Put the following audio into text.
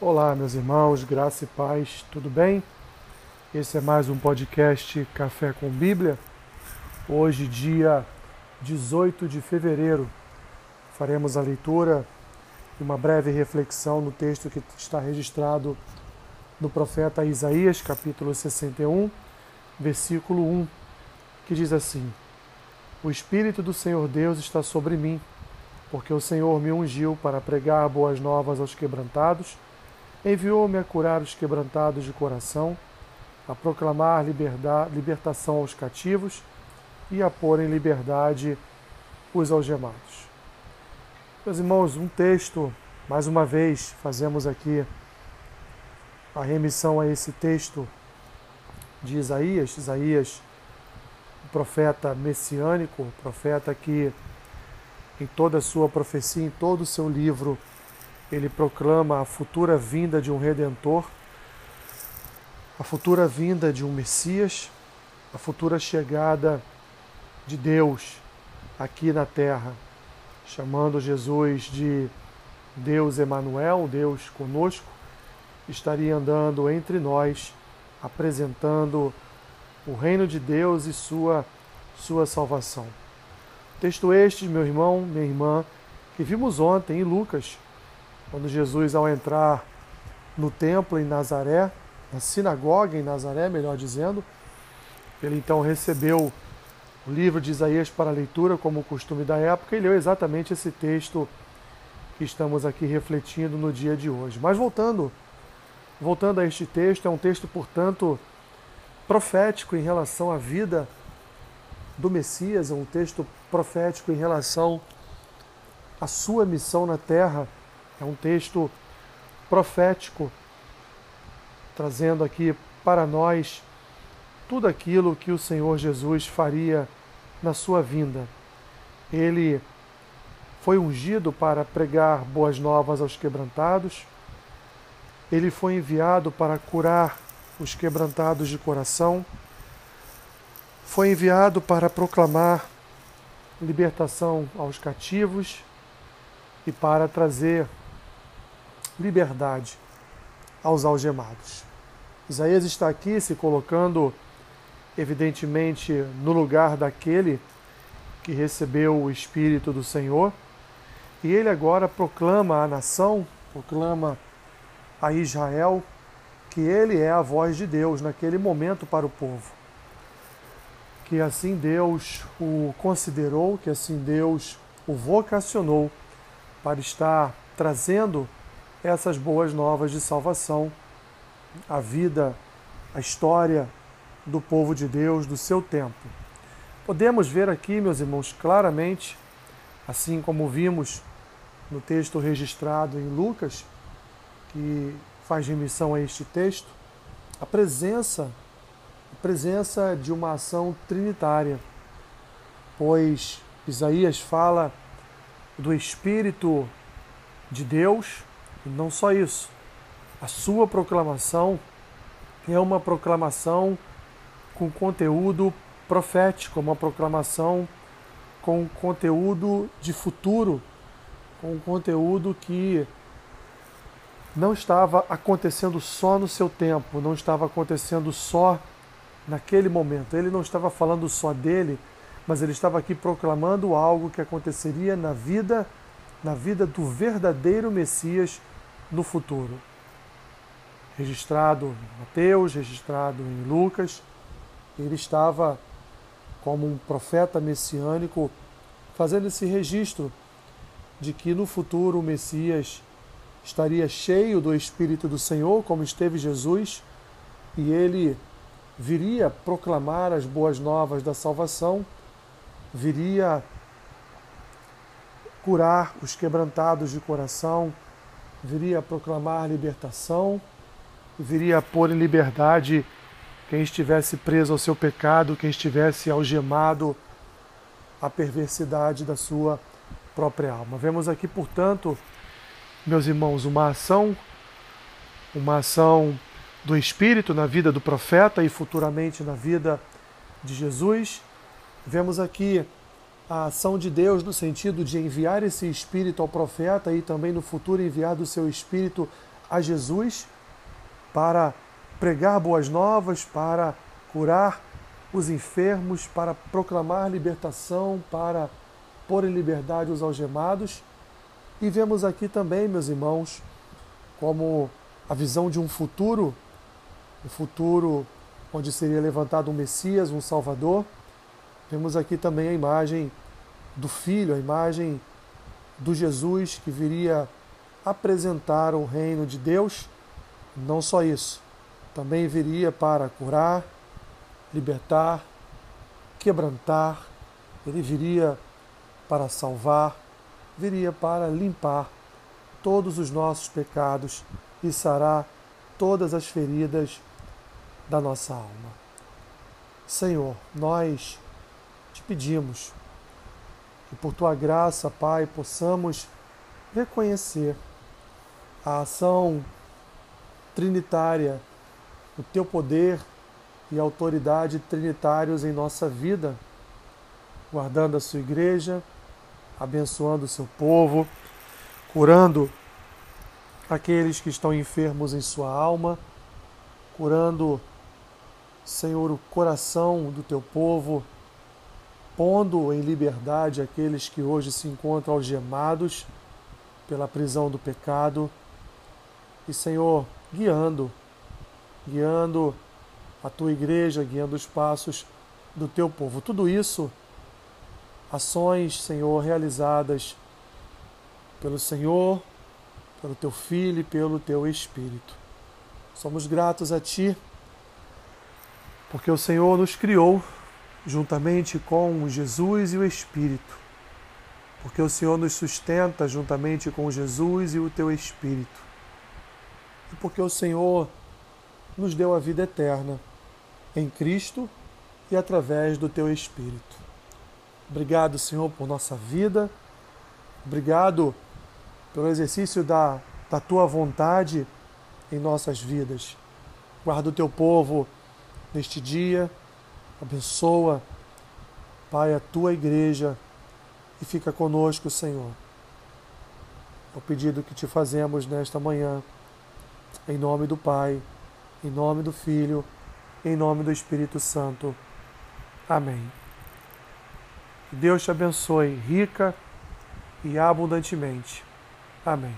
Olá, meus irmãos, graça e paz, tudo bem? Esse é mais um podcast Café com Bíblia. Hoje, dia 18 de fevereiro, faremos a leitura e uma breve reflexão no texto que está registrado no profeta Isaías, capítulo 61, versículo 1, que diz assim: O Espírito do Senhor Deus está sobre mim porque o Senhor me ungiu para pregar boas novas aos quebrantados, enviou-me a curar os quebrantados de coração, a proclamar liberdade, libertação aos cativos e a pôr em liberdade os algemados. Meus irmãos, um texto, mais uma vez, fazemos aqui a remissão a esse texto de Isaías, Isaías, o profeta messiânico, profeta que em toda a sua profecia, em todo o seu livro, ele proclama a futura vinda de um redentor, a futura vinda de um Messias, a futura chegada de Deus aqui na terra, chamando Jesus de Deus Emanuel, Deus conosco, estaria andando entre nós, apresentando o reino de Deus e sua sua salvação. Texto este, meu irmão, minha irmã, que vimos ontem em Lucas, quando Jesus, ao entrar no templo em Nazaré, na sinagoga em Nazaré, melhor dizendo, ele então recebeu o livro de Isaías para leitura, como o costume da época, e leu exatamente esse texto que estamos aqui refletindo no dia de hoje. Mas voltando, voltando a este texto, é um texto, portanto, profético em relação à vida do Messias, é um texto profético em relação à sua missão na terra. É um texto profético, trazendo aqui para nós tudo aquilo que o Senhor Jesus faria na sua vinda. Ele foi ungido para pregar boas novas aos quebrantados, ele foi enviado para curar os quebrantados de coração foi enviado para proclamar libertação aos cativos e para trazer liberdade aos algemados. Isaías está aqui se colocando, evidentemente, no lugar daquele que recebeu o Espírito do Senhor, e ele agora proclama à nação, proclama a Israel, que ele é a voz de Deus naquele momento para o povo que assim Deus o considerou, que assim Deus o vocacionou para estar trazendo essas boas novas de salvação, a vida, a história do povo de Deus, do seu tempo. Podemos ver aqui, meus irmãos, claramente, assim como vimos no texto registrado em Lucas, que faz remissão a este texto, a presença presença de uma ação trinitária, pois Isaías fala do Espírito de Deus, não só isso, a sua proclamação é uma proclamação com conteúdo profético, uma proclamação com conteúdo de futuro, com conteúdo que não estava acontecendo só no seu tempo, não estava acontecendo só naquele momento. Ele não estava falando só dele, mas ele estava aqui proclamando algo que aconteceria na vida, na vida do verdadeiro Messias no futuro. Registrado em Mateus, registrado em Lucas, ele estava como um profeta messiânico fazendo esse registro de que no futuro o Messias estaria cheio do Espírito do Senhor, como esteve Jesus, e ele viria proclamar as boas novas da salvação, viria curar os quebrantados de coração, viria proclamar libertação, viria pôr em liberdade quem estivesse preso ao seu pecado, quem estivesse algemado à perversidade da sua própria alma. Vemos aqui, portanto, meus irmãos, uma ação, uma ação do Espírito na vida do profeta e futuramente na vida de Jesus. Vemos aqui a ação de Deus no sentido de enviar esse Espírito ao profeta e também no futuro enviar do seu Espírito a Jesus, para pregar boas novas, para curar os enfermos, para proclamar libertação, para pôr em liberdade os algemados. E vemos aqui também, meus irmãos, como a visão de um futuro, um futuro onde seria levantado um Messias, um Salvador. Vemos aqui também a imagem do Filho, a imagem do Jesus que viria apresentar o reino de Deus. Não só isso, também viria para curar, libertar, quebrantar, ele viria para salvar, viria para limpar todos os nossos pecados e sarar todas as feridas da nossa alma. Senhor, nós te pedimos que por tua graça, Pai, possamos reconhecer a ação trinitária, o teu poder e autoridade trinitários em nossa vida, guardando a sua igreja, abençoando o seu povo, curando aqueles que estão enfermos em sua alma, curando, Senhor, o coração do teu povo, pondo em liberdade aqueles que hoje se encontram algemados pela prisão do pecado. E, Senhor, guiando, guiando a tua igreja, guiando os passos do teu povo. Tudo isso, ações, Senhor, realizadas pelo Senhor, pelo teu Filho e pelo teu Espírito. Somos gratos a Ti, porque o Senhor nos criou juntamente com Jesus e o Espírito, porque o Senhor nos sustenta juntamente com Jesus e o teu Espírito, e porque o Senhor nos deu a vida eterna em Cristo e através do teu Espírito. Obrigado, Senhor, por nossa vida. Obrigado pelo exercício da, da tua vontade em nossas vidas. Guarda o teu povo neste dia, abençoa, Pai, a tua igreja e fica conosco, Senhor. É o pedido que te fazemos nesta manhã, em nome do Pai, em nome do Filho, em nome do Espírito Santo. Amém. Que Deus te abençoe rica e abundantemente. Amém.